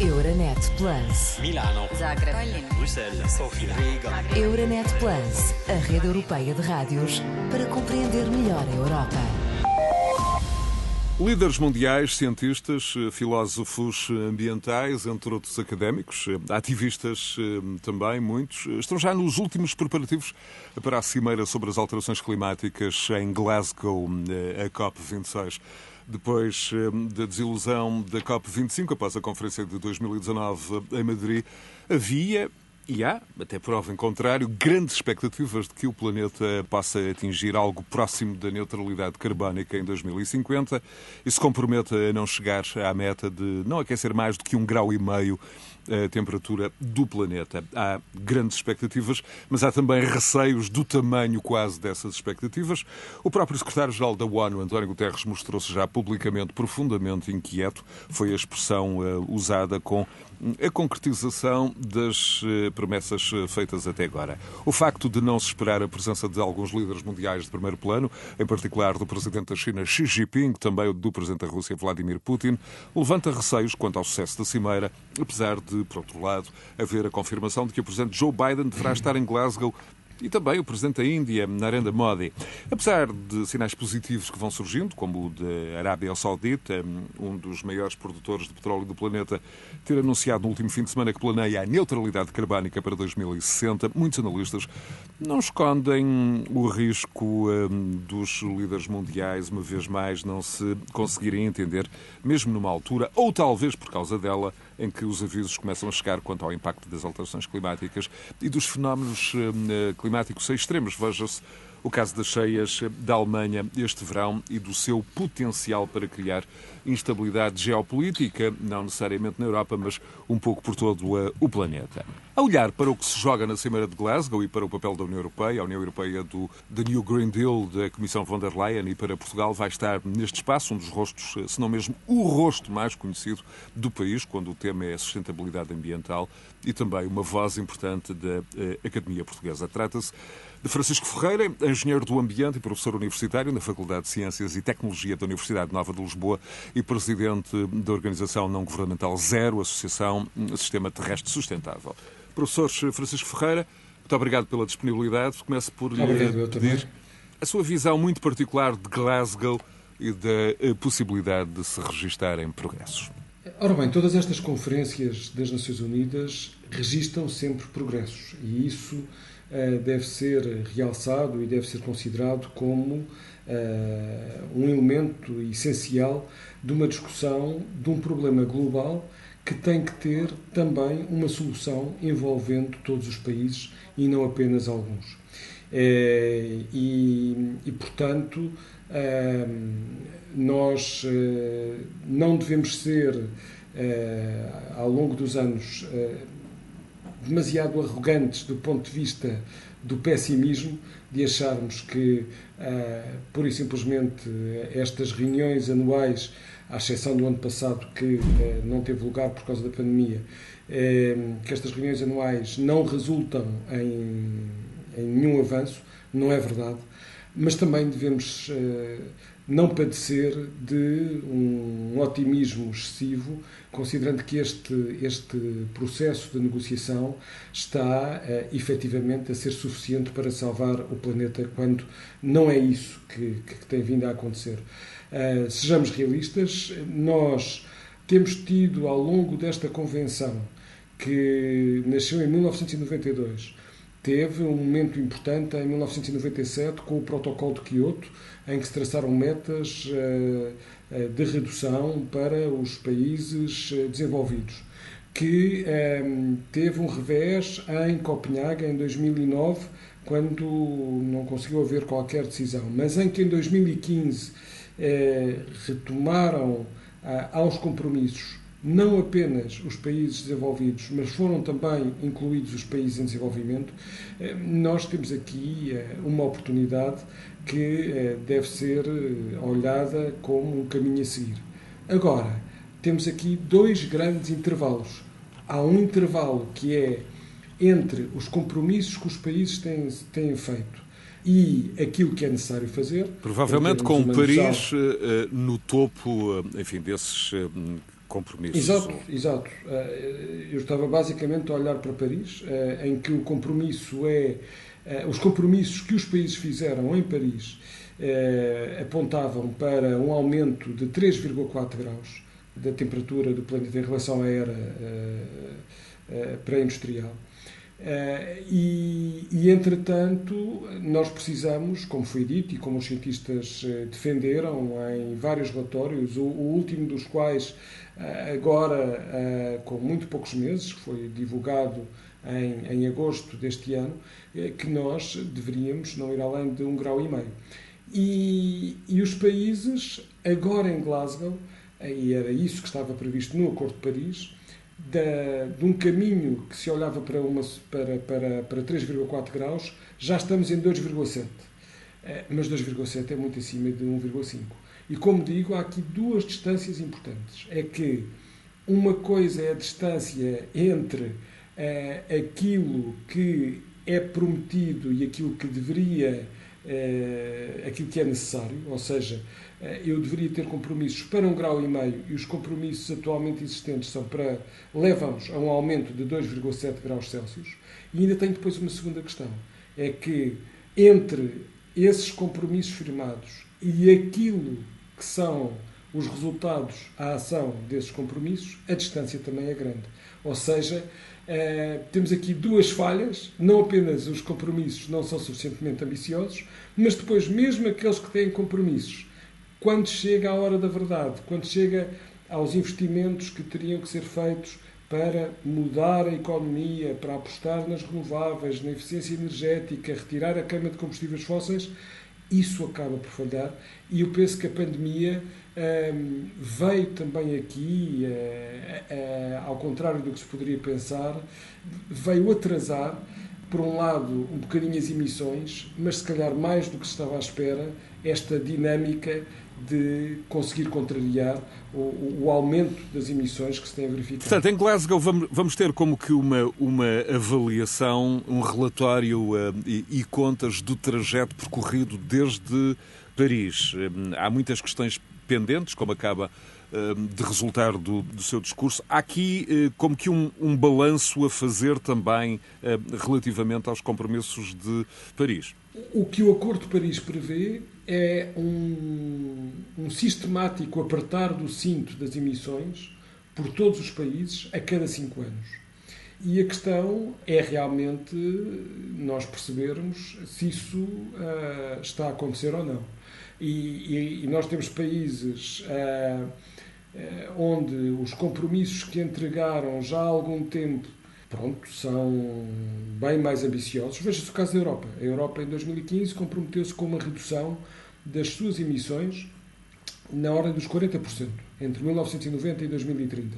Euronet Plus. Milano. Zagreb. Bruxelas. Sofia. Riga. Euronet Plus, a rede europeia de rádios para compreender melhor a Europa. Líderes mundiais, cientistas, eh, filósofos ambientais, entre outros académicos, eh, ativistas eh, também, muitos, estão já nos últimos preparativos para a cimeira sobre as alterações climáticas em Glasgow, a COP26. Depois da desilusão da COP25, após a conferência de 2019 em Madrid, havia e há, até prova em contrário, grandes expectativas de que o planeta passe a atingir algo próximo da neutralidade carbónica em 2050 e se comprometa a não chegar à meta de não aquecer mais do que um grau e meio a temperatura do planeta. Há grandes expectativas, mas há também receios do tamanho quase dessas expectativas. O próprio secretário-geral da ONU, António Guterres, mostrou-se já publicamente profundamente inquieto. Foi a expressão uh, usada com a concretização das uh, promessas uh, feitas até agora. O facto de não se esperar a presença de alguns líderes mundiais de primeiro plano, em particular do presidente da China Xi Jinping, também do presidente da Rússia Vladimir Putin, levanta receios quanto ao sucesso da cimeira, apesar de por outro lado, haver a confirmação de que o presidente Joe Biden deverá estar em Glasgow e também o presidente da Índia, Narendra Modi. Apesar de sinais positivos que vão surgindo, como o da Arábia Saudita, um dos maiores produtores de petróleo do planeta, ter anunciado no último fim de semana que planeia a neutralidade carbónica para 2060, muitos analistas não escondem o risco um, dos líderes mundiais, uma vez mais, não se conseguirem entender, mesmo numa altura, ou talvez por causa dela, em que os avisos começam a chegar quanto ao impacto das alterações climáticas e dos fenómenos uh, climáticos extremos. Veja-se o caso das cheias da Alemanha este verão e do seu potencial para criar instabilidade geopolítica, não necessariamente na Europa, mas um pouco por todo uh, o planeta. A olhar para o que se joga na Cimeira de Glasgow e para o papel da União Europeia, a União Europeia do The New Green Deal da Comissão von der Leyen e para Portugal vai estar neste espaço um dos rostos, se não mesmo o rosto mais conhecido do país, quando o tema é a sustentabilidade ambiental e também uma voz importante da uh, Academia Portuguesa. Trata-se de Francisco Ferreira, engenheiro do ambiente e professor universitário na Faculdade de Ciências e Tecnologia da Universidade Nova de Lisboa e presidente da organização não governamental Zero, Associação Sistema Terrestre Sustentável. Professor Francisco Ferreira, muito obrigado pela disponibilidade. Começo por lhe obrigado, pedir a sua visão muito particular de Glasgow e da possibilidade de se registarem progressos. Ora bem, todas estas conferências das Nações Unidas registram sempre progressos e isso deve ser realçado e deve ser considerado como um elemento essencial de uma discussão de um problema global que tem que ter também uma solução envolvendo todos os países e não apenas alguns. E, e portanto, nós não devemos ser, ao longo dos anos, demasiado arrogantes do ponto de vista do pessimismo, de acharmos que, uh, pura e simplesmente, estas reuniões anuais, à exceção do ano passado, que uh, não teve lugar por causa da pandemia, uh, que estas reuniões anuais não resultam em, em nenhum avanço, não é verdade, mas também devemos não padecer de um otimismo excessivo, considerando que este, este processo de negociação está uh, efetivamente a ser suficiente para salvar o planeta, quando não é isso que, que tem vindo a acontecer. Uh, sejamos realistas, nós temos tido ao longo desta convenção, que nasceu em 1992, teve um momento importante em 1997 com o Protocolo de Quioto, em que se traçaram metas eh, eh, de redução para os países eh, desenvolvidos, que teve um revés em Copenhague em 2009, quando não conseguiu haver qualquer decisão, mas em que em 2015 retomaram aos compromissos não apenas os países desenvolvidos, mas foram também incluídos os países em desenvolvimento, nós temos aqui uma oportunidade que eh, deve ser eh, olhada como um caminho a seguir. Agora, temos aqui dois grandes intervalos. Há um intervalo que é entre os compromissos que os países têm, têm feito e aquilo que é necessário fazer. Provavelmente com Paris no topo, enfim, desses compromissos. Exato, exato. Eu estava basicamente a olhar para Paris, em que o compromisso é. Os compromissos que os países fizeram em Paris apontavam para um aumento de 3,4 graus da temperatura do planeta em relação à era pré-industrial. Uh, e, e, entretanto, nós precisamos, como foi dito e como os cientistas uh, defenderam em vários relatórios, o, o último dos quais, uh, agora com muito poucos meses, foi divulgado em, em agosto deste ano, que nós deveríamos não ir além de um grau e meio. E, e os países, agora em Glasgow, e era isso que estava previsto no Acordo de Paris, da, de um caminho que se olhava para, para, para, para 3,4 graus, já estamos em 2,7. Eh, mas 2,7 é muito acima de 1,5. E como digo, há aqui duas distâncias importantes. É que uma coisa é a distância entre é, aquilo que é prometido e aquilo que deveria, aquilo que é necessário, ou seja, eh, eu deveria ter compromissos para um grau e meio e os compromissos atualmente existentes são para levam-nos a um aumento de 2,7 graus Celsius. E ainda tenho depois uma segunda questão, é que entre esses compromissos firmados e aquilo que são os resultados, a ação desses compromissos, a distância também é grande. Ou seja, eh, temos aqui duas falhas, não apenas os compromissos não são suficientemente ambiciosos, mas depois mesmo aqueles que têm compromissos quando chega a hora da verdade, quando chega aos investimentos que teriam que ser feitos para mudar a economia, para apostar nas renováveis, na eficiência energética, retirar a queima de combustíveis fósseis, isso acaba por falhar. E eu penso que a pandemia hum, veio também aqui, eh, eh, ao contrário do que se poderia pensar, veio atrasar, por um lado, um bocadinho as emissões, mas se calhar mais do que se estava à espera, esta dinâmica de conseguir contrariar o, o, aumento das emissões que se tem verificado. Portanto, em Glasgow vamos, vamos ter como que uma, uma avaliação, um relatório uh, e, e, contas do trajeto percorrido desde Paris. Uh, há muitas questões como acaba uh, de resultar do, do, seu discurso. Há aqui como que um, um balanço a fazer também relativamente aos compromissos de Paris. O que o Acordo de Paris prevê é um, um sistemático apertar do cinto das emissões por todos os países a cada cinco anos. E a questão é realmente nós percebermos se isso uh, está a acontecer ou não. E, e, e nós temos países uh, uh, onde os compromissos que entregaram já há algum tempo pronto, são bem mais ambiciosos. Veja-se o caso da Europa. A Europa, em 2015, comprometeu-se com uma redução das suas emissões na ordem dos 40%, entre 1990 e 2030.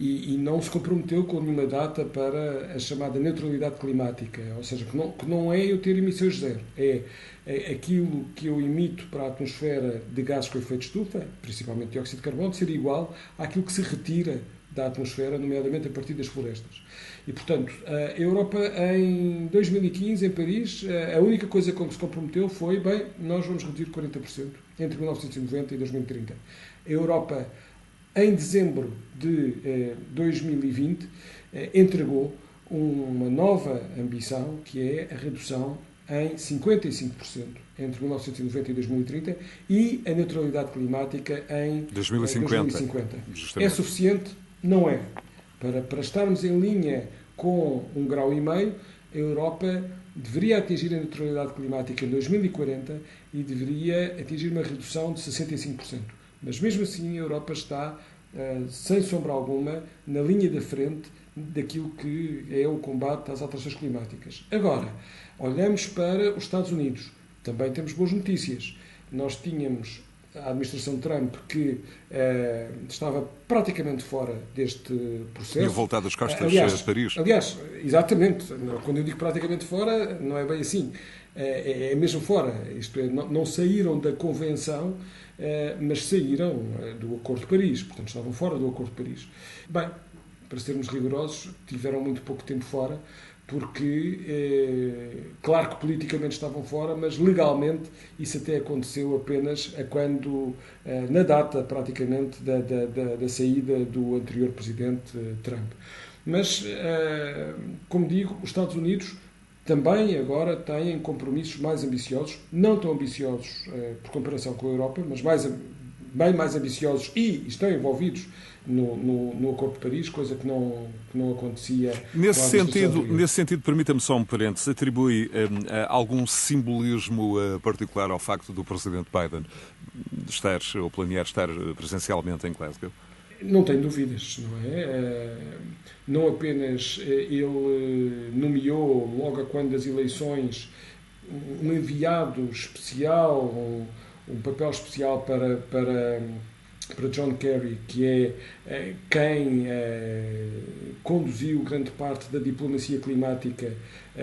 E, e, não se comprometeu com nenhuma data para a chamada neutralidade climática, ou seja, que não, que não é eu ter emissões zero, é, é aquilo que eu emito para a atmosfera de gases com efeito estufa, principalmente dióxido de carbono, ser igual àquilo que se retira da atmosfera, nomeadamente a partir das florestas. E, portanto, a Europa, em 2015, em Paris, a única coisa com que se comprometeu foi, bem, nós vamos reduzir 40% entre 1990 e 2030. A Europa, em dezembro de eh, 2020, eh, entregou uma nova ambição, que é a redução em 55% entre 1990 e 2030 e a neutralidade climática em 2050. 2050. É suficiente? Não é. Para, para estarmos em linha com um grau e meio, a Europa deveria atingir a neutralidade climática em 2040 e deveria atingir uma redução de 65%. Mas mesmo assim a Europa está, eh, sem sombra alguma, na linha da frente daquilo que é o combate às alterações climáticas. Agora, olhamos para os Estados Unidos. Também temos boas notícias. Nós tínhamos a administração Trump que uh, estava praticamente fora deste processo. Tinha voltado as costas aliás, a Paris. Aliás, exatamente. Quando eu digo praticamente fora, não é bem assim. É, é mesmo fora. Isto é, não, não saíram da convenção, mas saíram do Acordo de Paris. Portanto, estavam fora do Acordo de Paris. Bem, para sermos rigorosos, tiveram muito pouco tempo fora, porque, é, claro que politicamente estavam fora, mas legalmente isso até aconteceu apenas a quando, na data praticamente da, da, da, da, saída do anterior presidente Trump. Mas, como digo, os Estados Unidos também agora têm compromissos mais ambiciosos, não tão ambiciosos por comparação com a Europa, mas mais, bem mais ambiciosos e estão envolvidos no, no, no, Acordo de Paris, coisa que não, que não acontecia. Nesse sentido, nesse sentido permita-me só um parênteses, atribui um, algum simbolismo uh, particular ao facto do Presidente Biden estar ou planear estar presencialmente em Glasgow? Não tenho dúvidas, não é? Uh, não apenas uh, ele nomeou, logo quando das eleições, um enviado especial, um, um papel especial para, para para John Kerry, que é, quem conduziu grande parte da diplomacia climática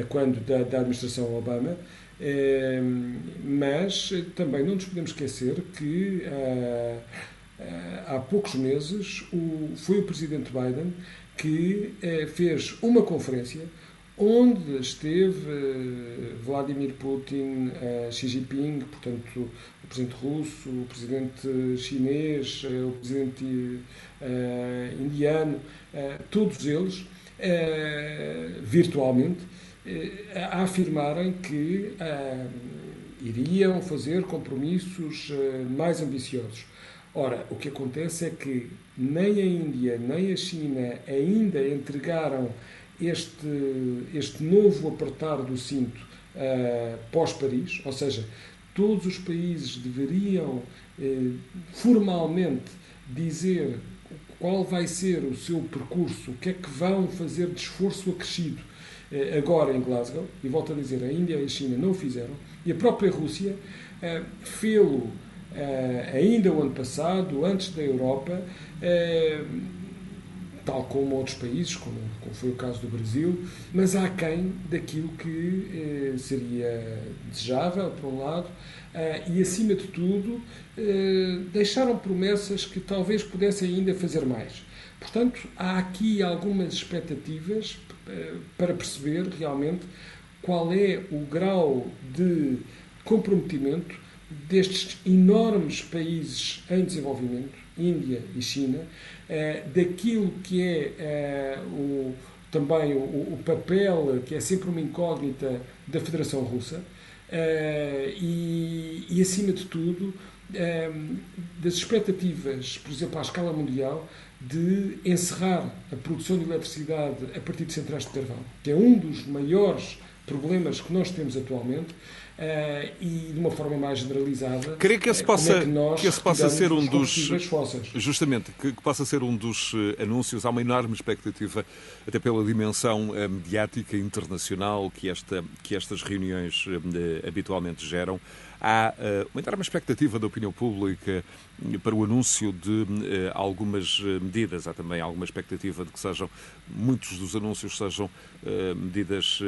quando da, da administração Obama. mas também não nos podemos esquecer que há poucos meses foi o presidente Biden que fez uma conferência onde esteve eh, Vladimir Putin, eh, Xi Jinping, portanto, o presidente russo, o presidente chinês, eh, o presidente indiano, todos eles, virtualmente, a afirmarem que iriam fazer compromissos mais ambiciosos. Ora, o que acontece é que nem a Índia nem a China ainda entregaram este, este novo apertar do cinto uh, pós-Paris, ou seja, todos os países deveriam uh, formalmente dizer qual vai ser o seu percurso, o que é que vão fazer de esforço acrescido. Uh, agora em Glasgow, e volto a dizer, a Índia e a China não o fizeram, e a própria Rússia fê-lo ainda o ano passado, antes da Europa, tal como outros países, como, foi o caso do Brasil, mas há quem daquilo que eh, seria desejável, por um lado, eh, e acima de tudo, eh, deixaram promessas que talvez pudessem ainda fazer mais. Portanto, há aqui algumas expectativas eh, para perceber realmente qual é o grau de comprometimento destes enormes países em desenvolvimento, Índia e China, eh, daquilo que é eh, o, também o, o, papel, que é sempre uma incógnita, da Federação Russa, eh, e, e, acima de tudo, das expectativas, por exemplo, à escala mundial, de encerrar a produção de eletricidade a partir de centrais de carvão, que é um dos maiores problemas que nós temos atualmente Uh, e de uma forma mais generalizada. Creio que esse possa, é que, que esse possa ser um dos. Justamente, que, que, possa ser um dos uh, anúncios. Há uma enorme expectativa, até pela dimensão mediática internacional que, esta, que estas reuniões habitualmente geram. Há uma enorme expectativa da opinião pública para o anúncio de algumas medidas. Há também alguma expectativa de que sejam, muitos dos anúncios sejam medidas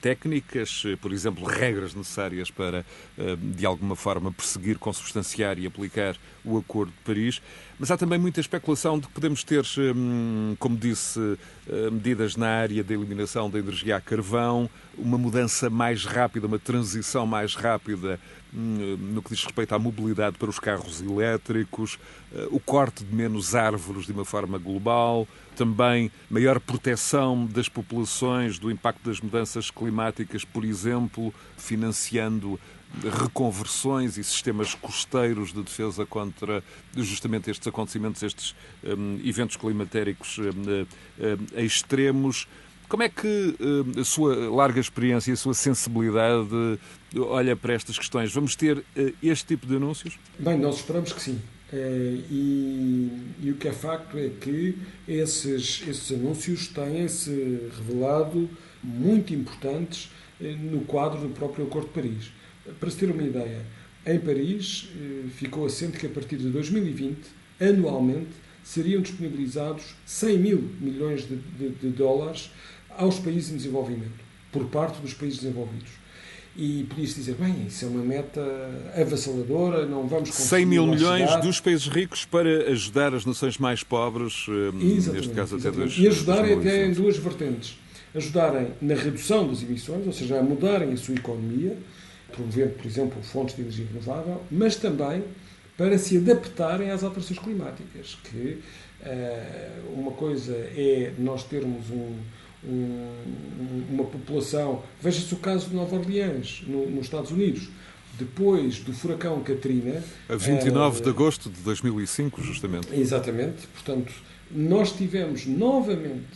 técnicas, por exemplo, regras necessárias para, eh, de alguma forma, perseguir, consubstanciar e aplicar o Acordo de Paris. Mas há também muita especulação de que podemos ter, hum, como disse, eh, medidas na área da eliminação da energia a carvão, uma mudança mais rápida, uma transição mais rápida no que diz respeito à mobilidade para os carros elétricos, eh, o corte de menos árvores de uma forma global, também maior proteção das populações do impacto das mudanças climáticas, por exemplo, financiando reconversões e sistemas costeiros de defesa contra justamente estes acontecimentos, estes um, eventos climatéricos um, um, extremos. Como é que hum, a sua larga experiência e a sua sensibilidade olha para estas questões? Vamos ter uh, este tipo de anúncios? Bem, nós esperamos que sim. E, e, o que é facto é que esses, esses anúncios têm-se revelado muito importantes no quadro do próprio Acordo de Paris. Para se ter uma ideia, em Paris ficou assente que a partir de 2020, anualmente, seriam disponibilizados 100 mil milhões de, de, de dólares aos países em desenvolvimento, por parte dos países desenvolvidos. E podia-se dizer, bem, isso é uma meta avassaladora, não vamos conseguir... 100 mil milhões dos países ricos para ajudar as nações mais pobres, exatamente, eh, neste caso até dois... E ajudar até em duas vertentes. ajudarem na redução das emissões, ou seja, a mudarem a sua economia, promovendo, por exemplo, fontes de energia renovável, mas também para se adaptarem às alterações climáticas, que uh, uma coisa é nós termos um, um, uma população. Veja-se o caso de Nova Orleans, no, nos Estados Unidos. Depois do furacão Katrina. A 29 uh, de agosto de 2005, justamente. Exatamente. Portanto, nós tivemos novamente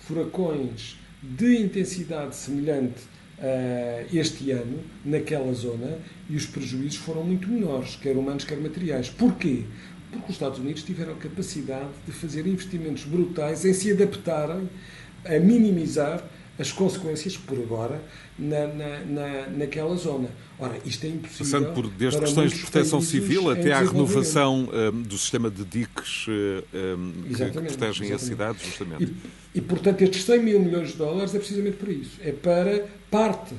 furacões de intensidade semelhante uh, este ano naquela zona e os prejuízos foram muito menores, quer humanos, quer materiais. Porquê? Porque os Estados Unidos tiveram capacidade de fazer investimentos brutais em se adaptarem a minimizar as consequências, por agora, na, na, na, naquela zona. Ora, isto é impossível. Passando por desde questões de proteção civil até à renovação um, do sistema de diques um, que, que, protegem exatamente. a cidade, justamente. E, e, portanto, estes 100 mil milhões de dólares é precisamente para isso. É para parte,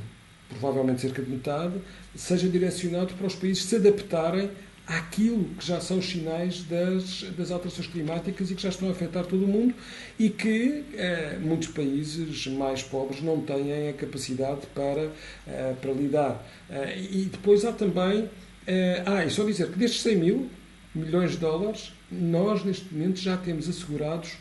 provavelmente cerca de metade, seja direcionado para os países se adaptarem àquilo que já são sinais das, das alterações climáticas e que já estão a afetar todo o mundo e que eh, muitos países mais pobres não têm a capacidade para, eh, para lidar. Eh, e depois há também. Eh, ah, e só dizer que destes 100 mil milhões de dólares, nós neste momento já temos assegurados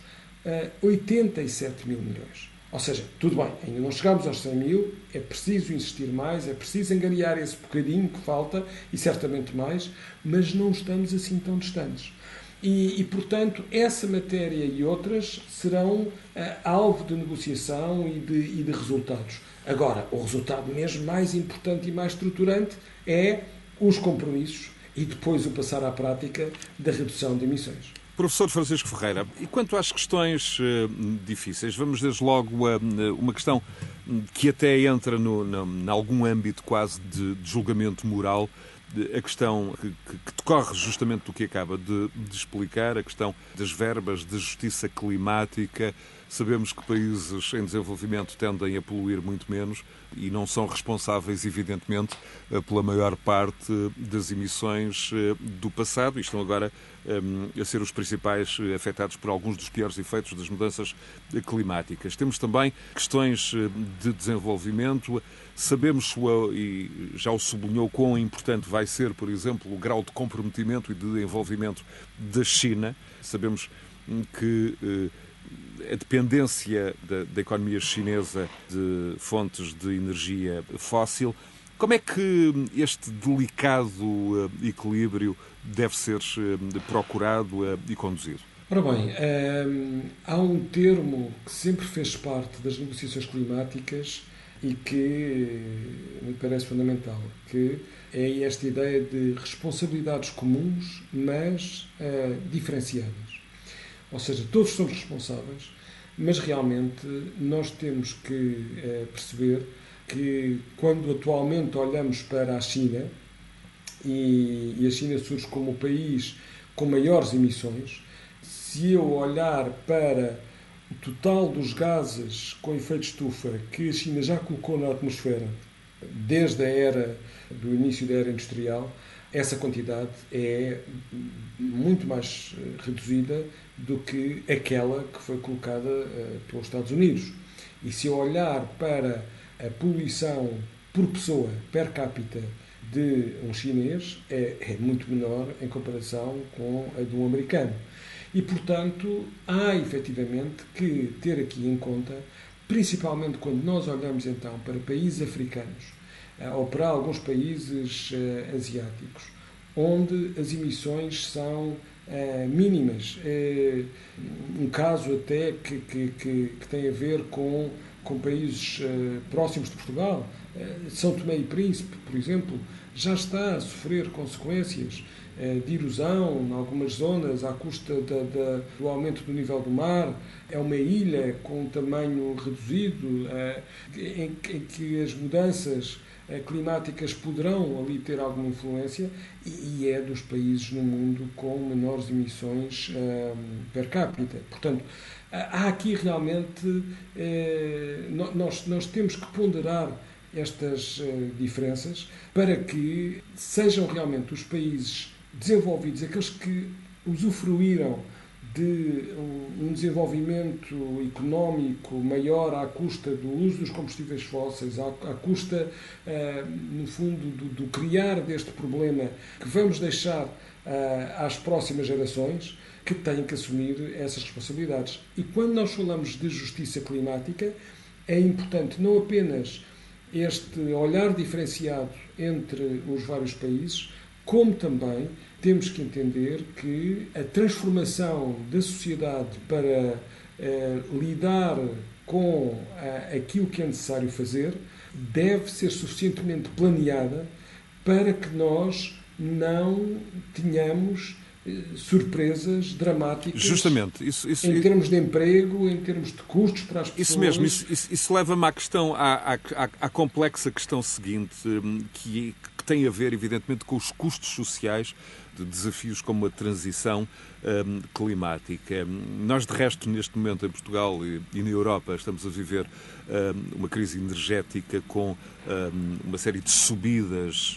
87 eh, mil milhões. Ou seja, tudo bem, ainda não chegamos aos 100 mil, é preciso insistir mais, é preciso angariar esse bocadinho que falta, e certamente mais, mas não estamos assim tão distantes. E, e portanto, essa matéria e outras serão uh, alvo de negociação e de, e de resultados. Agora, o resultado mesmo mais importante e mais estruturante é os compromissos e depois o passar à prática da redução de emissões. Professor Francisco Ferreira, e quanto às questões uh, difíceis, vamos desde logo a uh, uma questão que até entra no, no, em algum âmbito quase de, de julgamento moral, de, a questão que, que, decorre justamente do que acaba de, de explicar, a questão das verbas de justiça climática, Sabemos que países em desenvolvimento tendem a poluir muito menos e não são responsáveis, evidentemente, eh, pela maior parte das emissões eh, do passado e estão agora eh, a ser os principais afetados por alguns dos piores efeitos das mudanças climáticas. Temos também questões de desenvolvimento. Sabemos, e já o sublinhou, quão importante vai ser, por exemplo, o grau de comprometimento e de envolvimento da China. Sabemos que a dependência da, da, economia chinesa de fontes de energia fóssil. Como é que este delicado eh, equilíbrio deve ser eh, procurado eh, e conduzido? Ora bem, há um termo que sempre fez parte das negociações climáticas e que me parece fundamental, que é esta ideia de responsabilidades comuns, mas diferenciadas. Ou seja, todos somos responsáveis, mas realmente nós temos que é, perceber que quando atualmente olhamos para a China, e, e a China surge como o país com maiores emissões, se eu olhar para o total dos gases com efeito estufa que a China já colocou na atmosfera desde a era do início da era industrial, essa quantidade é muito mais eh, reduzida do que aquela que foi colocada uh, pelos Estados Unidos. E se eu olhar para a poluição por pessoa, per capita, de um chinês, é, é muito menor em comparação com a de um americano. E, portanto, há efetivamente que ter aqui em conta, principalmente quando nós olhamos então para países africanos ou para alguns países uh, asiáticos, onde as emissões são uh, mínimas. Um caso até que, que, que, que, tem a ver com, com países próximos de Portugal. São Tomé e Príncipe, por exemplo, já está a sofrer consequências de erosão em algumas zonas à custa da, da, do aumento do nível do mar. É uma ilha com um tamanho reduzido, em, em que as mudanças eh, climáticas poderão ali ter alguma influência e, é dos países no mundo com menores emissões um, per capita. Portanto, há aqui realmente, eh, nós, nós temos que ponderar estas eh, diferenças para que sejam realmente os países desenvolvidos, aqueles que usufruíram de um desenvolvimento económico maior à custa do uso dos combustíveis fósseis, à, custa, eh, no fundo, do, do criar deste problema que vamos deixar eh, às próximas gerações, que têm que assumir essas responsabilidades. E quando nós falamos de justiça climática, é importante não apenas este olhar diferenciado entre os vários países, como também temos que entender que a transformação da sociedade para eh, lidar com eh, aquilo que é necessário fazer deve ser suficientemente planeada para que nós não tenhamos eh, surpresas dramáticas Justamente. Isso, isso, em termos de emprego, em termos de custos para as pessoas. Isso mesmo, isso, isso, leva-me à questão, à, à, à, complexa questão seguinte, hum, que, que tem a ver, evidentemente, com os custos sociais de desafios como a transição um, climática. Nós, de resto, neste momento em Portugal e, e na Europa, estamos a viver um, uma crise energética com um, uma série de subidas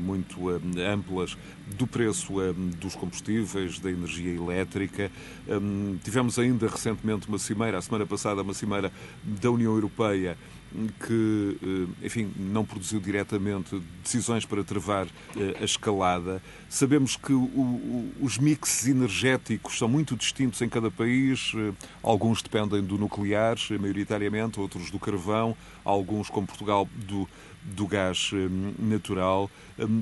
muito amplas do preço dos combustíveis, da energia elétrica. tivemos ainda recentemente uma cimeira, a semana passada, uma cimeira da União Europeia que, eh, enfim, não produziu diretamente decisões para travar eh, a escalada. Sabemos que o, os mixes energéticos são muito distintos em cada país. Eh, alguns dependem do nuclear, maioritariamente, outros do carvão, alguns, como Portugal, do, do gás natural.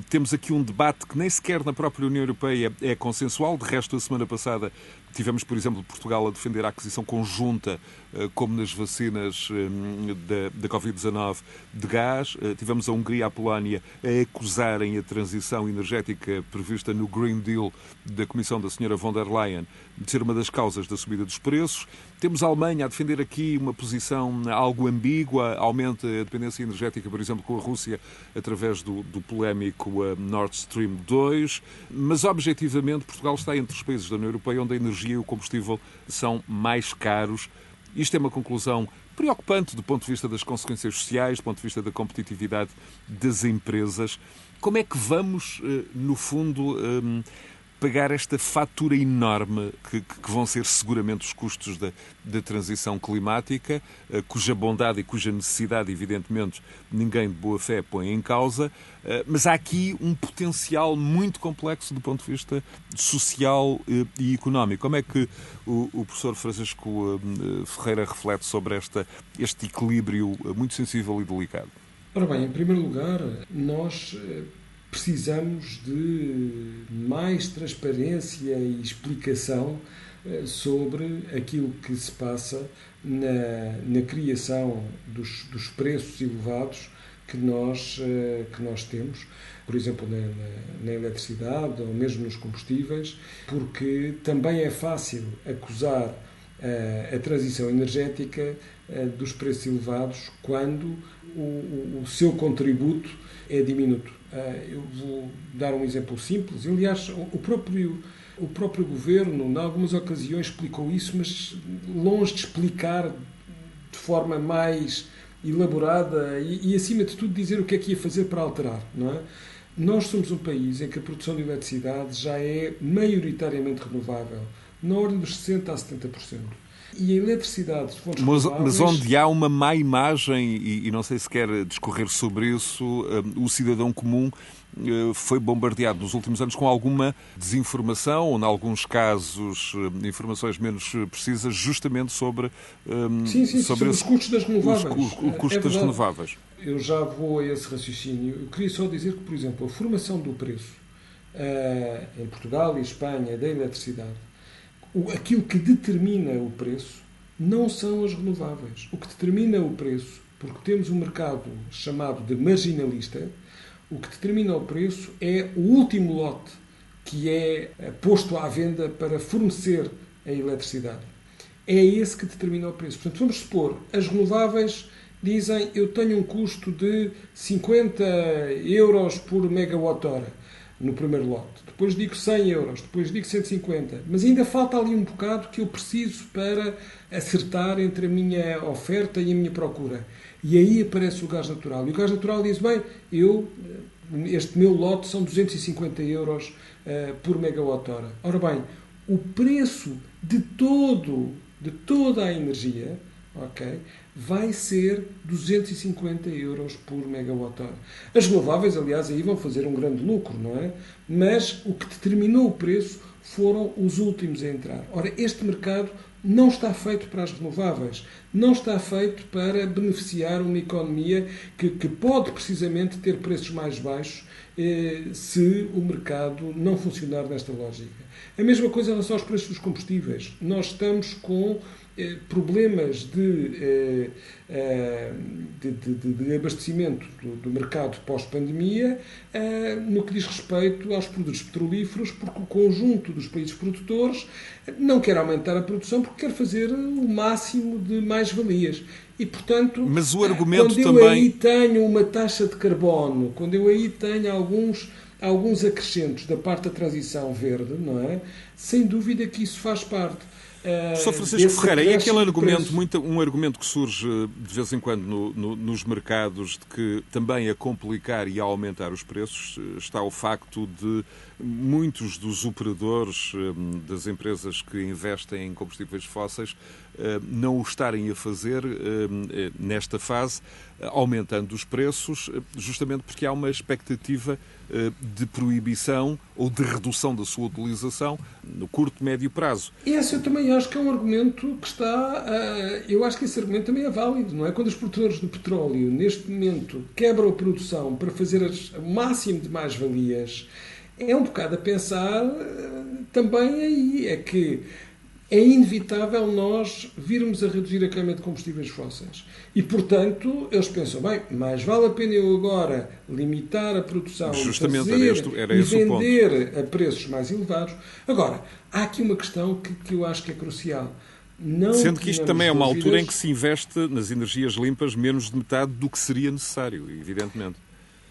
Temos aqui um debate que nem sequer na própria União Europeia é consensual. De resto, a semana passada tivemos, por exemplo, Portugal a defender a aquisição conjunta, como nas vacinas da, da Covid-19, de gás. Tivemos a Hungria e a Polónia a acusarem a transição energética prevista no Green Deal da Comissão da Senhora von der Leyen de ser uma das causas da subida dos preços. Temos a Alemanha a defender aqui uma posição algo ambígua, aumenta a dependência energética, por exemplo, com a Rússia, através do, do polémico uh, Nord Stream 2. Mas, objetivamente, Portugal está entre os países da União Europeia onde a energia e o combustível são mais caros. Isto é uma conclusão preocupante do ponto de vista das consequências sociais, do ponto de vista da competitividade das empresas. Como é que vamos, uh, no fundo, um, pagar esta fatura enorme que, que, vão ser seguramente os custos da, da transição climática, uh, cuja bondade e cuja necessidade, evidentemente, ninguém de boa fé põe em causa, uh, mas há aqui um potencial muito complexo do ponto de vista social uh, e económico. Como é que o, o professor Francisco Ferreira reflete sobre esta, este equilíbrio muito sensível e delicado? Ora bem, em primeiro lugar, nós precisamos de mais transparência e explicação eh, sobre aquilo que se passa na, na criação dos, dos preços elevados que nós, eh, que nós temos, por exemplo, na, na, na, eletricidade ou mesmo nos combustíveis, porque também é fácil acusar a, eh, a transição energética dos preços elevados quando o, o seu contributo é diminuto. Eh, eu vou dar um exemplo simples. Aliás, o próprio, o próprio governo, em algumas ocasiões, explicou isso, mas longe de explicar de forma mais elaborada e, e, acima de tudo, dizer o que é que ia fazer para alterar. Não é? Nós somos um país em que a produção de eletricidade já é maioritariamente renovável, na ordem dos 60% a 70%. E a eletricidade mas, mas onde há uma má imagem, e, e, não sei se quer discorrer sobre isso, um, o cidadão comum uh, foi bombardeado nos últimos anos com alguma desinformação, ou, em alguns casos, uh, informações menos precisas, justamente sobre, sim, sim, sobre, sobre os custos das renováveis. Os, o, o custo é das renováveis. Eu já vou a esse raciocínio. Eu queria só dizer que, por exemplo, a formação do preço em Portugal e Espanha da eletricidade aquilo que determina o preço não são as renováveis. O que determina o preço, porque temos um mercado chamado de marginalista, o que determina o preço é o último lote que é posto à venda para fornecer a eletricidade. É esse que determina o preço. Portanto, vamos supor, as renováveis dizem eu tenho um custo de 50 euros por megawatt-hora no primeiro lote. Depois digo 100 euros, depois digo 150. Mas ainda falta ali um bocado que eu preciso para acertar entre a minha oferta e a minha procura. E aí aparece o gás natural. E o gás natural diz: bem, eu, este meu lote são 250 euros uh, por megawatt-hora. Ora bem, o preço de todo, de toda a energia, ok, vai ser 250 euros por megawatt-hora. As renováveis, aliás, aí vão fazer um grande lucro, não é? Mas o que determinou o preço foram os últimos a entrar. Ora, este mercado não está feito para as renováveis, não está feito para beneficiar uma economia que, que pode precisamente ter preços mais baixos eh, se o mercado não funcionar nesta lógica. A mesma coisa em relação aos preços dos combustíveis. Nós estamos com eh, problemas de, eh, de, de, de abastecimento do, do mercado pós-pandemia no que diz respeito aos produtos petrolíferos, porque o conjunto dos países produtores não quer aumentar a produção porque quer fazer o máximo de mais-valias. E, portanto, Mas o argumento quando eu também... aí tenho uma taxa de carbono, quando eu aí tenho alguns alguns acrescentos da parte da transição verde, não é? Sem dúvida que isso faz parte. Uh, Sr. Francisco Ferreira, e aquele argumento, muito, um argumento que surge de vez em quando no, no, nos mercados de que também a complicar e a aumentar os preços está o facto de muitos dos operadores das empresas que investem em combustíveis fósseis não o estarem a fazer nesta fase, aumentando os preços, justamente porque há uma expectativa de proibição ou de redução da sua utilização no curto, médio prazo. Esse eu também acho que é um argumento que está. Eu acho que esse argumento também é válido, não é? Quando os produtores de petróleo, neste momento, quebram a produção para fazer o máximo de mais-valias é um bocado a pensar eh, também aí. É que é inevitável nós virmos a reduzir a queima de combustíveis fósseis. E, portanto, eles pensam, bem, mais vale a pena eu agora limitar a produção Justamente, fazer, era este, era e vender a preços mais elevados. Agora, há aqui uma questão que, que eu acho que é crucial. Não Sendo que isto também é uma dúvidas... altura em que se investe nas energias limpas menos de metade do que seria necessário, evidentemente.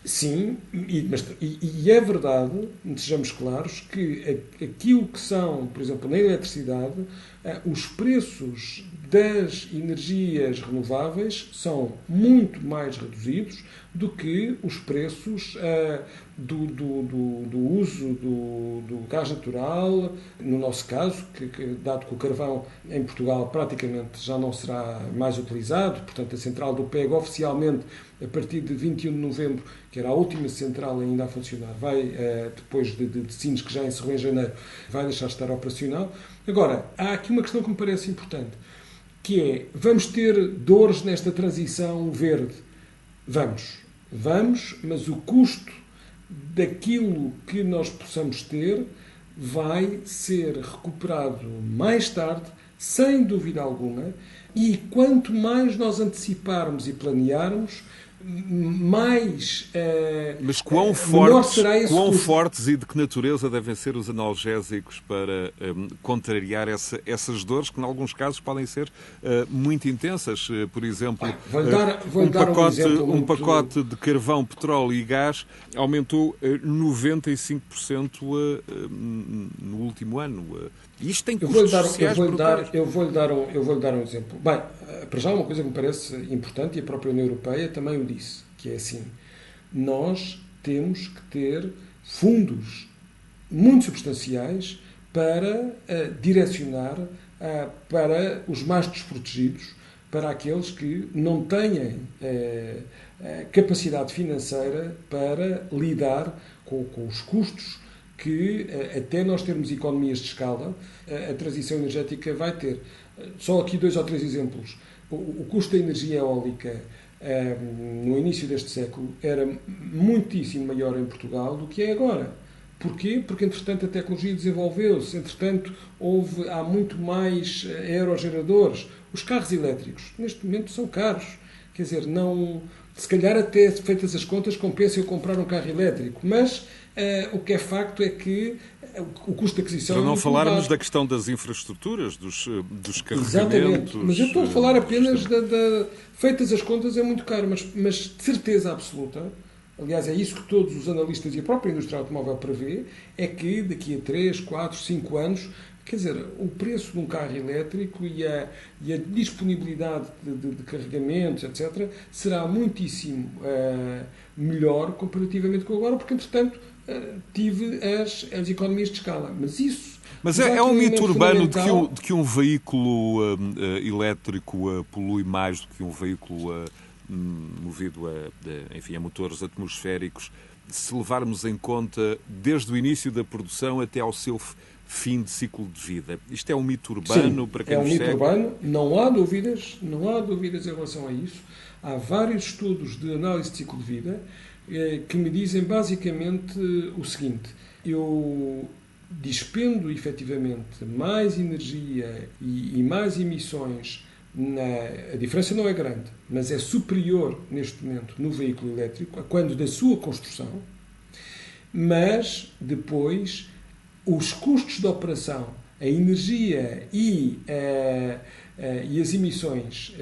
Sim, e, mas, e, e, é verdade, sejamos claros, que aquilo que são, por exemplo, na eletricidade, eh, os preços das energias renováveis são muito mais reduzidos do que os preços uh, do, do, do, do, uso do, do, gás natural, no nosso caso, que, que, dado que o carvão em Portugal praticamente já não será mais utilizado, portanto a central do PEG oficialmente a partir de 21 de novembro, que era a última central ainda a funcionar, vai, uh, depois de, de, de Sines, que já encerrou em janeiro, vai deixar de estar operacional. Agora, há aqui uma questão que me parece importante, que é, vamos ter dores nesta transição verde? Vamos. Vamos, mas o custo daquilo que nós possamos ter vai ser recuperado mais tarde, sem dúvida alguma, e quanto mais nós anteciparmos e planearmos, mais. Uh, Mas quão, uh, fortes, quão custo. fortes e de que natureza devem ser os analgésicos para um, contrariar essa, essas dores, que em alguns casos podem ser uh, muito intensas? por exemplo, vou dar, um, pacote, um, um pacote de carvão, petróleo e gás aumentou 95% no último ano. Isto tem eu vou custos dar, eu vou dar, eu vou dar um, eu vou dar um exemplo. Bem, para já uma coisa que me parece importante e a própria União Europeia também o disse, que é assim: nós temos que ter fundos muito substanciais para uh, direcionar uh, para os mais desprotegidos, para aqueles que não têm uh, capacidade financeira para lidar com, com os custos que até nós termos economias de escala, a transição energética vai ter. Só aqui dois ou três exemplos. O custo da energia eólica no início deste século era muitíssimo maior em Portugal do que é agora. Porquê? Porque, entretanto, a tecnologia desenvolveu-se, entretanto, houve, há muito mais aerogeradores. Os carros elétricos, neste momento, são caros. Quer dizer, não, se calhar até feitas as contas, compensa eu comprar um carro elétrico. Mas o que é facto é que o custo de aquisição. Para não é falarmos elevado. da questão das infraestruturas, dos, dos carregamentos. Exatamente. Mas eu estou a falar apenas da, da, Feitas as contas, é muito caro, mas, mas de certeza absoluta. Aliás, é isso que todos os analistas e a própria indústria automóvel prevê, é que daqui a 3, 4, 5 anos Quer dizer, o preço de um carro elétrico e a, e a disponibilidade de, de, de, carregamentos, etc., será muitíssimo uh, melhor comparativamente com agora, porque, entretanto, tive as, as economias de escala. Mas isso. Mas é, é um mito urbano de que, um, de que um veículo uh, elétrico uh, polui mais do que um veículo uh, movido a, enfim, a motores atmosféricos, se levarmos em conta desde o início da produção até ao seu fim de ciclo de vida. Isto é um mito urbano Sim, para quem é um mito segue? urbano, não há dúvidas, não há dúvidas em relação a isso. Há vários estudos de análise de ciclo de vida eh, que me dizem basicamente o seguinte: eu dispendo efetivamente mais energia e, e mais emissões na, a diferença não é grande, mas é superior neste momento no veículo elétrico a quando da sua construção, mas depois os custos de operação, a energia e, uh, uh, e as emissões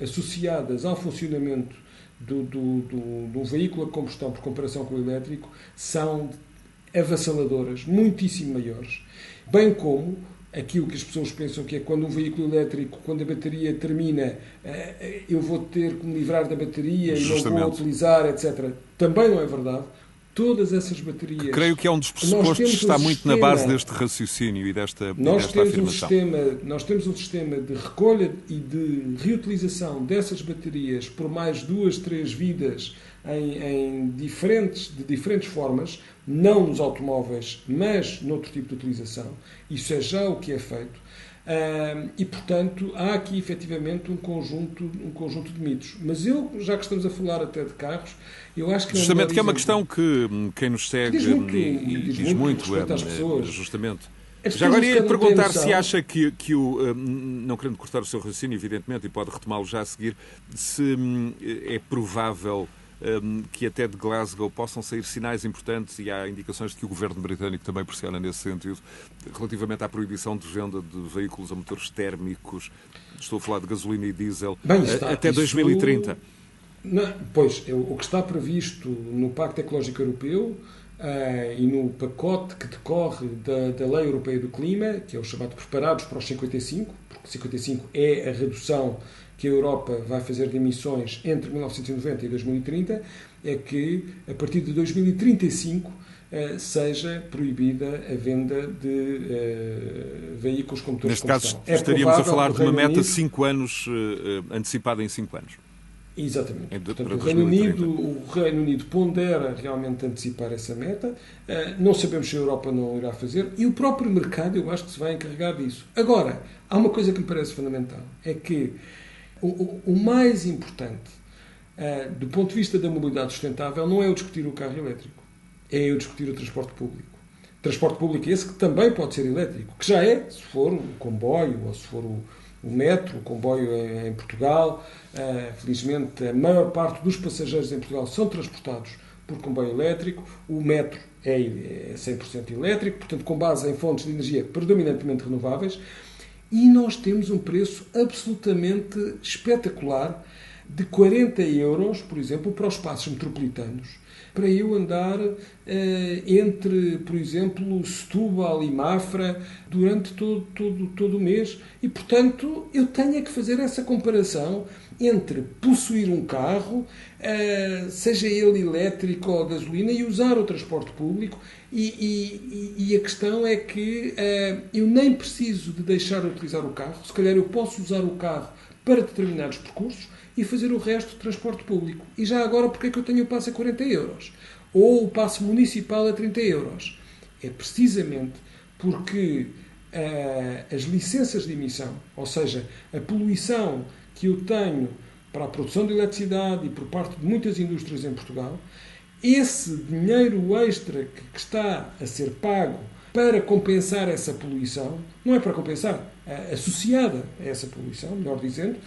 associadas ao funcionamento do, do, do, do, veículo a combustão por comparação com o elétrico são avassaladoras, muitíssimo maiores. Bem como aquilo que as pessoas pensam que é quando um veículo elétrico, quando a bateria termina, eu vou ter que me livrar da bateria Justamente. e não vou utilizar, etc. Também não é verdade todas essas baterias. Creio que é um dos pressupostos que está um muito sistema, na base deste raciocínio e desta, nós desta temos afirmação. Um sistema, nós temos um sistema de recolha e de reutilização dessas baterias por mais duas, três vidas em, em diferentes, de diferentes formas, não nos automóveis, mas noutro tipo de utilização. Isso é já o que é feito. Uh, e, portanto, há aqui efetivamente um conjunto, um conjunto de mitos. Mas eu, já que estamos a falar até de carros, eu acho que. É justamente, que é uma questão que hum, quem nos segue diz muito, e, diz, diz muito, muito é, pessoas. justamente. Já agora ia perguntar se acha que, que o. Hum, não querendo cortar o seu raciocínio, evidentemente, e pode retomá-lo já a seguir, se hum, é provável que até de Glasgow possam sair sinais importantes e há indicações de que o governo britânico também pressiona nesse sentido, relativamente à proibição de venda de veículos a motores térmicos, estou a falar de gasolina e diesel, Bem, está, até isso... 2030. Não, pois, é o que está previsto no Pacto Ecológico Europeu uh, e no pacote que decorre da, da Lei Europeia do Clima, que é o chamado Preparados para os 55, porque 55 é a redução que a Europa vai fazer de emissões entre 1990 e 2030 é que, a partir de 2035, eh, seja proibida a venda de uh, veículos com motores Neste caso, é estaríamos a falar de uma meta de 5 anos, uh, antecipada em 5 anos. Exatamente. Portanto, o, Reino Unido, o Reino Unido pondera realmente antecipar essa meta. Uh, não sabemos se a Europa não irá fazer. E o próprio mercado, eu acho que se vai encarregar disso. Agora, há uma coisa que me parece fundamental. É que o, o, mais importante uh, do ponto de vista da mobilidade sustentável não é o discutir o carro elétrico, é o discutir o transporte público. Transporte público esse que também pode ser elétrico, que já é, se for o comboio ou se for o, o metro, o comboio em, em Portugal. Uh, felizmente, a maior parte dos passageiros em Portugal são transportados por comboio elétrico. O metro é, é 100% elétrico, portanto, com base em fontes de energia predominantemente renováveis e nós temos um preço absolutamente espetacular de 40 euros, por exemplo, para os espaços metropolitanos, para eu andar eh, entre, por exemplo, Setúbal e Mafra durante todo, todo, todo o mês. E, portanto, eu tenho que fazer essa comparação entre possuir um carro, eh, seja ele elétrico ou gasolina, e usar o transporte público. E, e, e a questão é que eh, eu nem preciso de deixar de utilizar o carro, se calhar eu posso usar o carro para determinados percursos e fazer o resto de transporte público. E já agora, porque é que eu tenho o passo a 40 euros? Ou o passo municipal a 30 euros? É precisamente porque uh, as licenças de emissão, ou seja, a poluição que eu tenho para a produção de eletricidade e por parte de muitas indústrias em Portugal, esse dinheiro extra que, está a ser pago para compensar essa poluição, não é para compensar, é associada a essa poluição, melhor dizendo,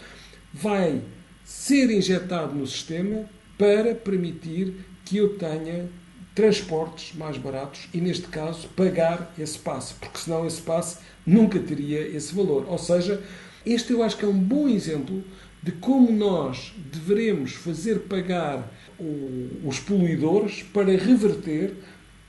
vai ser injetado no sistema para permitir que eu tenha transportes mais baratos e, neste caso, pagar esse passe, porque senão esse passe nunca teria esse valor. Ou seja, este eu acho que é um bom exemplo de como nós deveremos fazer pagar os poluidores para reverter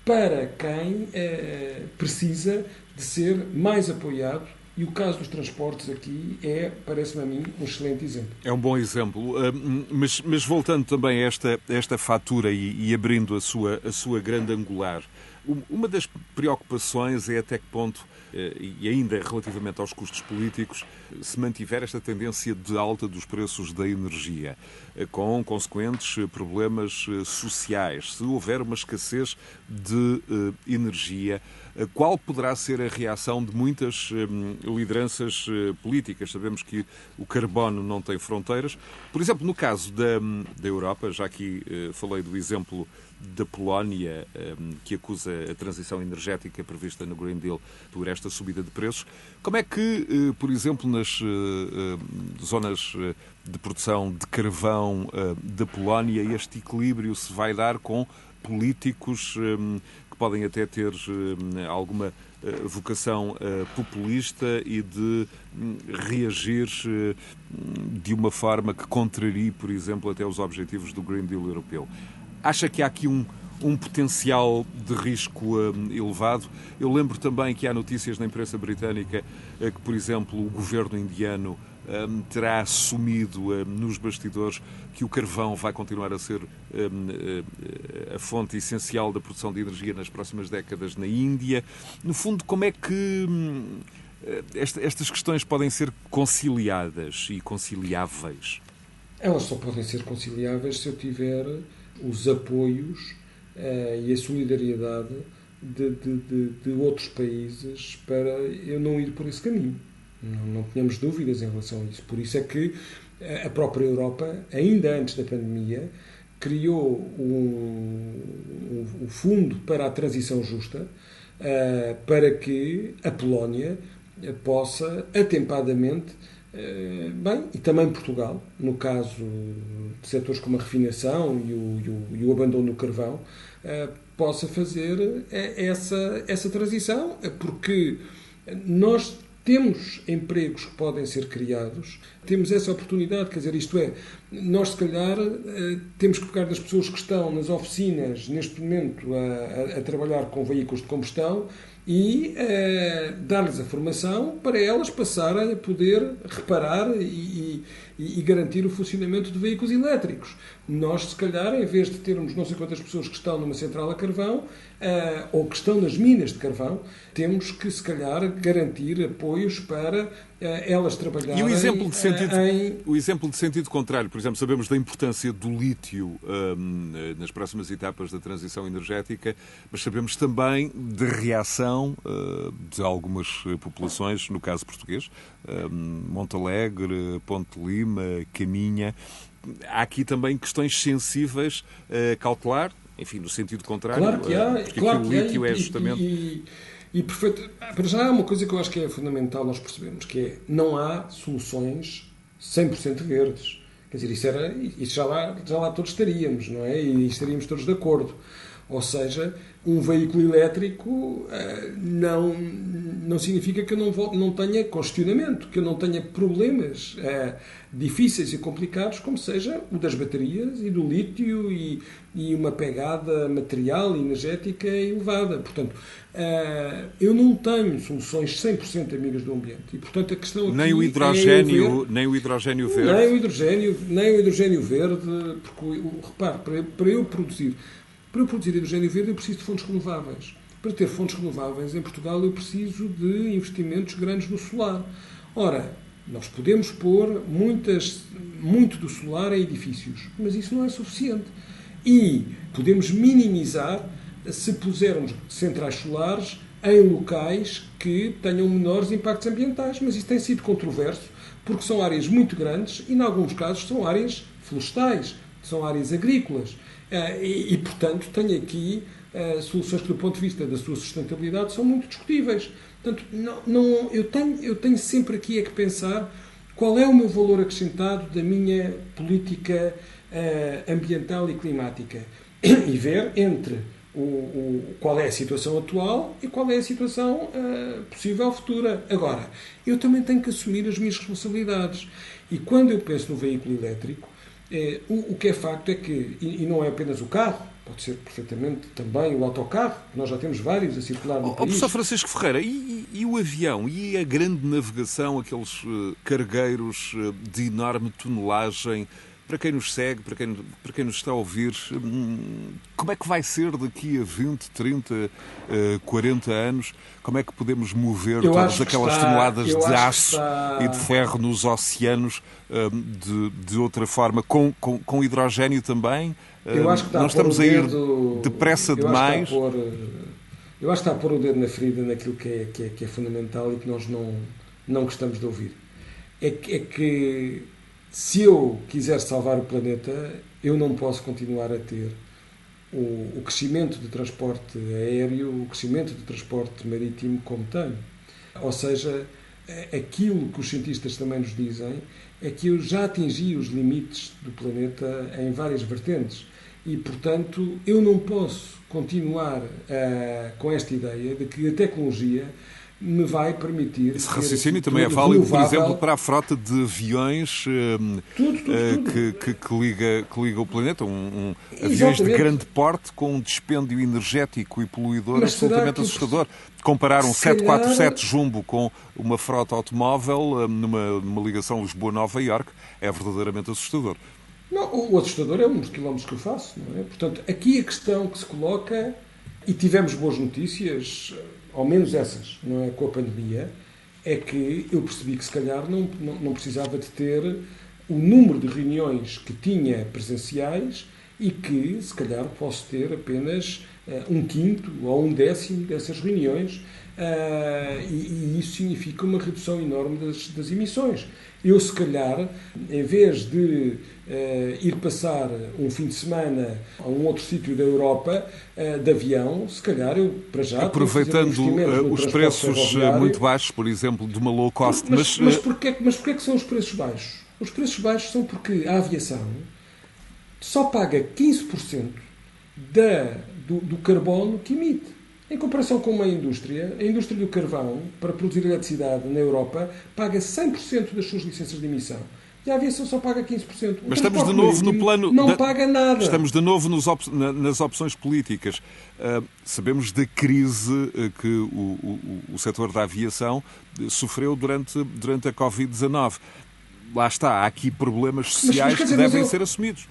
para quem eh, precisa de ser mais apoiado E o caso dos transportes aqui é, parece-me a mim, um excelente exemplo. É um bom exemplo. Uh, mas, mas, voltando também a esta, esta fatura e, e, abrindo a sua, a sua grande angular, uma das preocupações é até que ponto, uh, e ainda relativamente aos custos políticos, se mantiver esta tendência de alta dos preços da energia, uh, com consequentes problemas sociais. Se houver uma escassez de energia, qual poderá ser a reação de muitas hum, lideranças eh, políticas? Sabemos que o carbono não tem fronteiras. Por exemplo, no caso da, hum, da Europa, já aqui eh, falei do exemplo da Polónia, hum, que acusa a transição energética prevista no Green Deal por esta subida de preços. Como é que, eh, por exemplo, nas zonas de produção de carvão da Polónia, este equilíbrio se vai dar com políticos que podem até ter eh, alguma eh, vocação eh, populista e de hum, reagir de uma forma que contrarie, por exemplo, até os objetivos do Green Deal europeu. Acha que há aqui um, um potencial de risco elevado? Eu lembro também que há notícias na imprensa britânica que, por exemplo, o governo indiano terá assumido um, nos bastidores que o carvão vai continuar a ser um, a fonte essencial da produção de energia nas próximas décadas na Índia. No fundo, como é que hum, estas questões podem ser conciliadas e conciliáveis? Elas só podem ser conciliáveis se eu tiver os apoios uh, e a solidariedade de, de, de, de outros países para eu não ir por esse caminho. Não, não tínhamos dúvidas em relação a isso. Por isso é que a própria Europa, ainda antes da pandemia, criou o um, um Fundo para a Transição Justa uh, para que a Polónia possa atempadamente, uh, bem, e também Portugal, no caso de setores como a refinação e o, e o, e o abandono do carvão, uh, possa fazer essa, essa transição, porque nós temos empregos que podem ser criados, temos essa oportunidade, quer dizer, isto é, nós se calhar eh, temos que pegar das pessoas que estão nas oficinas neste momento a, a, a trabalhar com veículos de combustão e uh, dar-lhes a formação para elas passarem a poder reparar e, e, e, garantir o funcionamento de veículos elétricos. Nós, se calhar, em vez de termos não sei quantas pessoas que estão numa central a carvão uh, ou que estão nas minas de carvão, temos que, se calhar, garantir apoios para uh, elas trabalharem e o exemplo de sentido, em... O exemplo de sentido contrário, por exemplo, sabemos da importância do lítio um, nas próximas etapas da transição energética, mas sabemos também da reação uh, de algumas populações, no caso português, uh, Montalegre, Ponte Lima, Caminha. Há aqui também questões sensíveis a cautelar, enfim, no sentido contrário, claro que há, porque claro o lítio é justamente. E, e, e perfeito. Para já há uma coisa que eu acho que é fundamental nós percebemos, que é não há soluções 100% verdes. Quer dizer, isso, era, isso já, lá, já lá todos estaríamos, não é? E estaríamos todos de acordo. Ou seja, um veículo elétrico eh, não, não significa que eu não, não tenha congestionamento, que eu não tenha problemas eh, difíceis e complicados, como seja o das baterias e do lítio e, e uma pegada material e energética elevada. Portanto, eh, eu não tenho soluções 100% amigas do ambiente. E, portanto, a questão nem o hidrogênio, é nem o hidrogênio verde. Nem o hidrogênio, nem o hidrogênio verde, porque, repare, para eu produzir para eu produzir hidrogênio verde, eu preciso de fontes renováveis. Para ter fontes renováveis em Portugal, eu preciso de investimentos grandes no solar. Ora, nós podemos pôr muitas, muito do solar em edifícios, mas isso não é suficiente. E podemos minimizar se pusermos centrais solares em locais que tenham menores impactos ambientais. Mas isso tem sido controverso porque são áreas muito grandes e, em alguns casos, são áreas florestais, são áreas agrícolas. Eh, e, e, portanto, tenho aqui uh, soluções que, do ponto de vista da sua sustentabilidade, são muito discutíveis. Portanto, não, não, eu, tenho, eu tenho sempre aqui é que pensar qual é o meu valor acrescentado da minha política uh, ambiental e climática e ver entre o, o, qual é a situação atual e qual é a situação uh, possível futura. Agora, eu também tenho que assumir as minhas responsabilidades. E quando eu penso no veículo elétrico, É, o, o, que é facto é que, e, e, não é apenas o carro, pode ser perfeitamente também o autocarro, nós já temos vários a circular no oh, país. Professor Francisco Ferreira, e, e, e, o avião? E a grande navegação, aqueles uh, cargueiros uh, de enorme tonelagem para quem nos segue, para quem, para quem nos está a ouvir, hum, como é que vai ser daqui a 20, 30, 40 anos? Como é que podemos mover eu todas aquelas está, toneladas de aço está... e de ferro nos oceanos hum, de, de outra forma? Com, com, com hidrogênio também? Eu acho que está Não estamos a, ir dedo... depressa demais? Acho pôr... Eu acho que está a pôr o dedo na ferida naquilo que é, que é, que é fundamental e que nós não, não gostamos de ouvir. É é que se eu quiser salvar o planeta, eu não posso continuar a ter o, o crescimento do transporte aéreo, o crescimento do transporte marítimo como tenho. Ou seja, aquilo que os cientistas também nos dizem é que eu já atingi os limites do planeta em várias vertentes e, portanto, eu não posso continuar uh, com esta ideia de que a tecnologia me vai permitir. Esse raciocínio também é válido, por exemplo, para a frota de aviões tudo, tudo, tudo. Que, que, que, liga, que liga o planeta. Um, um aviões de grande porte com um dispêndio energético e poluidor Mas absolutamente assustador. Comparar um 747 calhar... Jumbo com uma frota automóvel numa, numa ligação Lisboa-Nova York é verdadeiramente assustador. Não, o assustador é um dos quilómetros que eu faço. Não é? Portanto, aqui a questão que se coloca, e tivemos boas notícias ao menos essas, não é, com a pandemia, é que eu percebi que se calhar não, não, não precisava de ter o número de reuniões que tinha presenciais e que se calhar posso ter apenas uh, um quinto ou um décimo dessas reuniões e, e, isso significa uma redução enorme das, das emissões. Eu, se calhar, em vez de uh, ir passar um fim de semana a um outro sítio da Europa uh, de avião, se calhar eu, para já. Aproveitando um os preços muito baixos, por exemplo, de uma low cost. Mas, mas, mas, porquê, mas porquê que são os preços baixos? Os preços baixos são porque a aviação só paga 15% da, do, do carbono que emite. Em comparação com uma indústria, a indústria do carvão, para produzir eletricidade na Europa, paga 100% das suas licenças de emissão. E a aviação só paga 15%. O Mas estamos de novo no plano. Não da... paga nada. Estamos de novo op... nas opções políticas. Uh, sabemos da crise uh, que o, o, o setor da aviação sofreu durante, durante a Covid-19. Lá está, há aqui problemas sociais mas, mas, dizer, que devem eu... ser assumidos.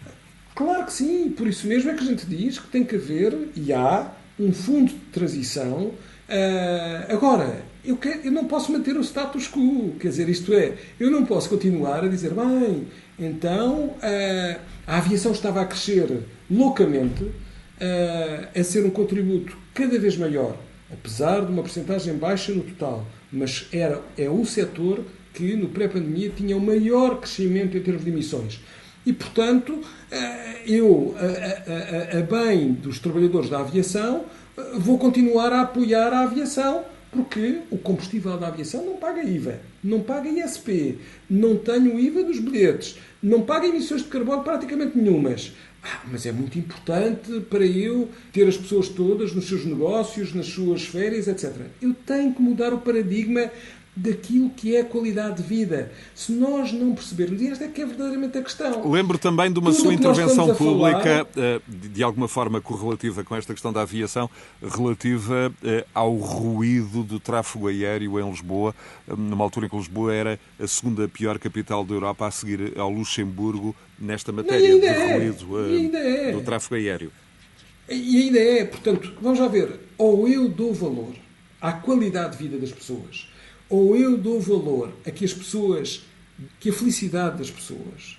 Claro que sim, por isso mesmo é que a gente diz que tem que haver, e há, um fundo de transição. Uh, agora, eu, quero, eu, não posso manter o status quo, quer dizer, isto é, eu não posso continuar a dizer, bem, então uh, a aviação estava a crescer loucamente, uh, a ser um contributo cada vez maior, apesar de uma porcentagem baixa no total, mas era, é o setor que no pré-pandemia tinha o maior crescimento em termos de emissões. E, portanto, eh, eu, a, a, a, bem dos trabalhadores da aviação, eh, vou continuar a apoiar a aviação, porque o combustível da aviação não paga IVA, não paga ISP, não tem o IVA dos bilhetes, não paga emissões de carbono praticamente nenhumas. Ah, mas é muito importante para eu ter as pessoas todas nos seus negócios, nas suas férias, etc. Eu tenho que mudar o paradigma daquilo que é a qualidade de vida. Se nós não percebermos, e esta é que é verdadeiramente a questão. Lembro também de uma Tudo sua intervenção pública, falar... Eh, de alguma forma correlativa com esta questão da aviação, relativa eh, ao ruído do tráfego aéreo em Lisboa, eh, numa altura em que Lisboa era a segunda pior capital da Europa a seguir ao Luxemburgo nesta matéria de é. ruído é. do tráfego aéreo. E ainda é, portanto, vamos já ver, ou eu dou valor à qualidade de vida das pessoas, ou eu dou valor a que as pessoas, que a felicidade das pessoas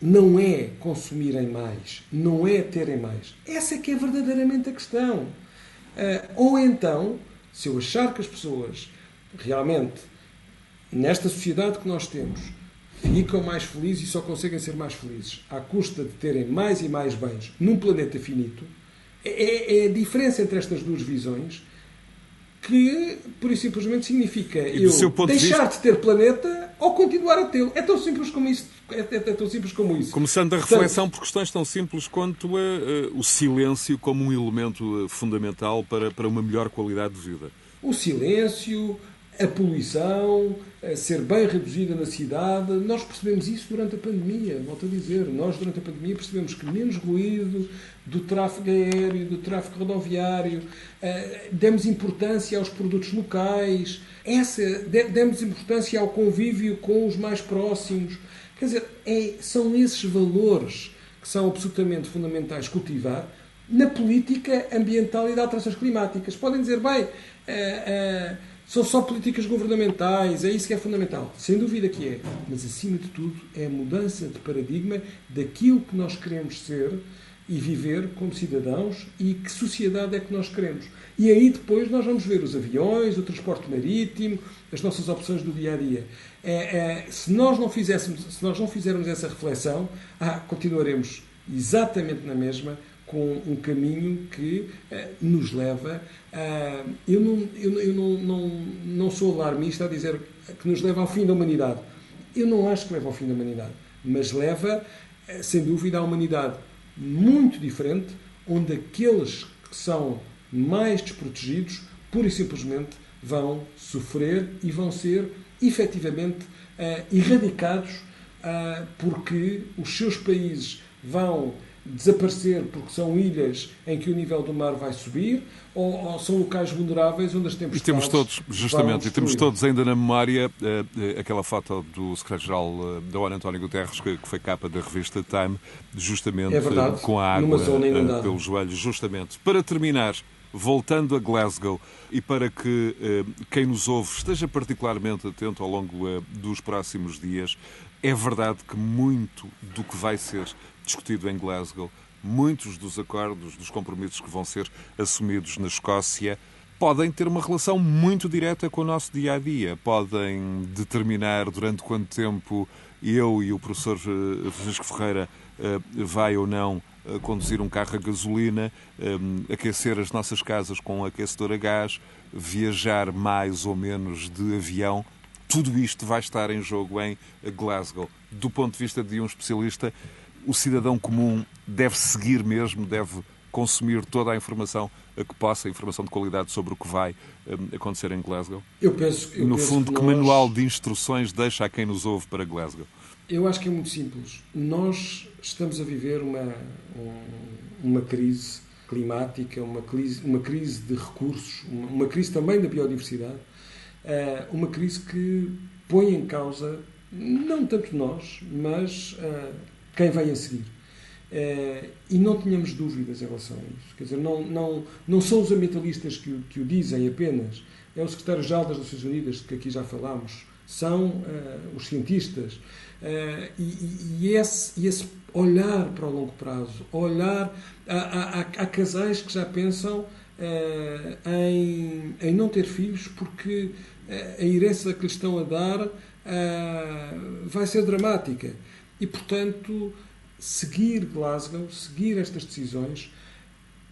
não é consumirem mais, não é terem mais. Essa é que é verdadeiramente a questão. Uh, ou então, se eu achar que as pessoas realmente, nesta sociedade que nós temos, ficam mais felizes e só conseguem ser mais felizes à custa de terem mais e mais bens num planeta finito, é, é a diferença entre estas duas visões que, por e simplesmente, significa e eu deixar de, vista... de, ter planeta ou continuar a tê-lo. É tão simples como isso. É, é, é, tão simples como isso. Começando a reflexão por questões tão simples quanto a, a, o silêncio como um elemento eh, fundamental para, para uma melhor qualidade de vida. O silêncio, a poluição a ser bem reduzida na cidade. Nós percebemos isso durante a pandemia, volto a dizer. Nós, durante a pandemia, percebemos que menos ruído do tráfego aéreo, do tráfego rodoviário, eh, demos importância aos produtos locais, essa, demos importância ao convívio com os mais próximos. Quer dizer, é, são esses valores que são absolutamente fundamentais cultivar na política ambiental e de alterações climáticas. Podem dizer, bem, uh, uh, são só políticas governamentais, é isso que é fundamental. Sem dúvida que é. Mas, acima de tudo, é a mudança de paradigma daquilo que nós queremos ser e viver como cidadãos e que sociedade é que nós queremos. E aí depois nós vamos ver os aviões, o transporte marítimo, as nossas opções do dia a dia. É, é, se nós não fizéssemos, se nós não fizermos essa reflexão, ah, continuaremos exatamente na mesma com um caminho que uh, nos leva a. Eu, não, eu, eu não, não, não sou alarmista a dizer que nos leva ao fim da humanidade. Eu não acho que leva ao fim da humanidade, mas leva, uh, sem dúvida, à humanidade muito diferente, onde aqueles que são mais desprotegidos, pura e simplesmente, vão sofrer e vão ser efetivamente uh, erradicados porque os seus países vão desaparecer porque são ilhas em que o nível do mar vai subir ou, ou são locais vulneráveis onde as tempestades E temos todos, justamente, e temos todos ainda na memória uh, aquela foto do secretário-geral uh, da ONU, António Guterres, que, foi capa da revista Time, justamente é verdade, com a água pelos joelhos, justamente. Para terminar, voltando a Glasgow e para que quem nos ouve esteja particularmente atento ao longo dos próximos dias, é verdade que muito do que vai ser discutido em Glasgow, muitos dos acordos, dos compromissos que vão ser assumidos na Escócia, podem ter uma relação muito direta com o nosso dia a dia. Podem determinar durante quanto tempo eu e o professor eh, Francisco Ferreira eh, vai ou não eh, conduzir um carro a gasolina, aquecer as nossas casas com um aquecedor a gás, viajar mais ou menos de avião. Tudo isto vai estar em jogo em Glasgow. Do ponto de vista de um especialista, o cidadão comum deve seguir mesmo, deve consumir toda a informação que possa, informação de qualidade sobre o que vai um, acontecer em Glasgow? Eu penso, eu no penso fundo, que, que manual de instruções deixa a quem nos ouve para Glasgow? Eu acho que é muito simples. Nós estamos a viver uma, uma crise climática, uma crise, uma crise de recursos, uma, uma crise também da biodiversidade, uh, uma crise que põe em causa, não tanto nós, mas uh, quem vem a seguir. Uh, e não tínhamos dúvidas em relação a isso. Quer dizer, não, não, não são os ambientalistas que o, que o dizem apenas, é o secretário-geral das Nações Unidas, que aqui já falámos, são uh, os cientistas. Uh, e, e, esse, e, esse, olhar para o longo prazo, olhar. Há, casais que já pensam em, em não ter filhos porque a herança que lhes estão a dar vai ser dramática. E, portanto, seguir Glasgow, seguir estas decisões,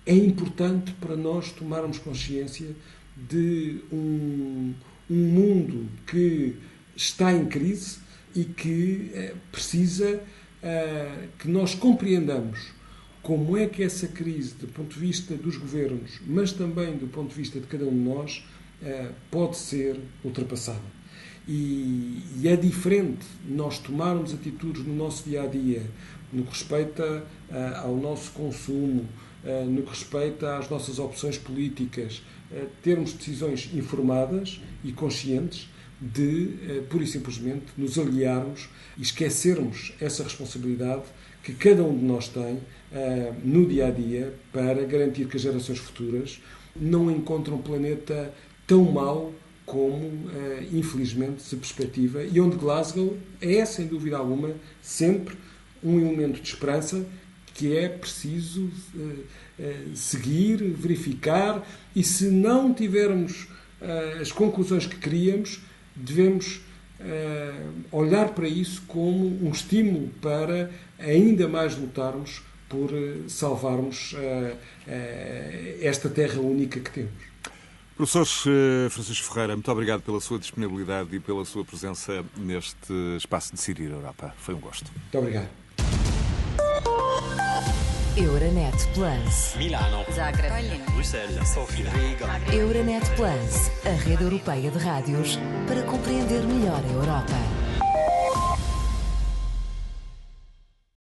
é importante para nós tomarmos consciência de um, um mundo que está em crise e que eh, precisa eh, que nós compreendamos como é que essa crise, do ponto de vista dos governos, mas também do ponto de vista de cada um de nós, eh, pode ser ultrapassada. E, e, é diferente nós tomarmos atitudes no nosso dia a dia, no que respeita uh, ao nosso consumo, uh, no que respeita às nossas opções políticas, uh, termos decisões informadas e conscientes de, pura e simplesmente, nos aliarmos e esquecermos essa responsabilidade que cada um de nós tem no dia a dia para garantir que as gerações futuras não encontrem um planeta tão mau como, eh, infelizmente, se perspectiva, e onde Glasgow é, sem dúvida alguma, sempre um elemento de esperança que é preciso eh, eh, seguir, verificar, e se não tivermos as conclusões que queríamos, devemos olhar para isso como um estímulo para ainda mais lutarmos por salvarmos esta terra única que temos. Professor eh, Francisco Ferreira, muito obrigado pela sua disponibilidade e pela sua presença neste espaço de Decidir Europa. Foi um gosto. Muito obrigado. Euronet Plus. Milano. Zagreb. Bruxelas. Sofia. Riga. Euronet Plus, a rede europeia de rádios para compreender melhor a Europa.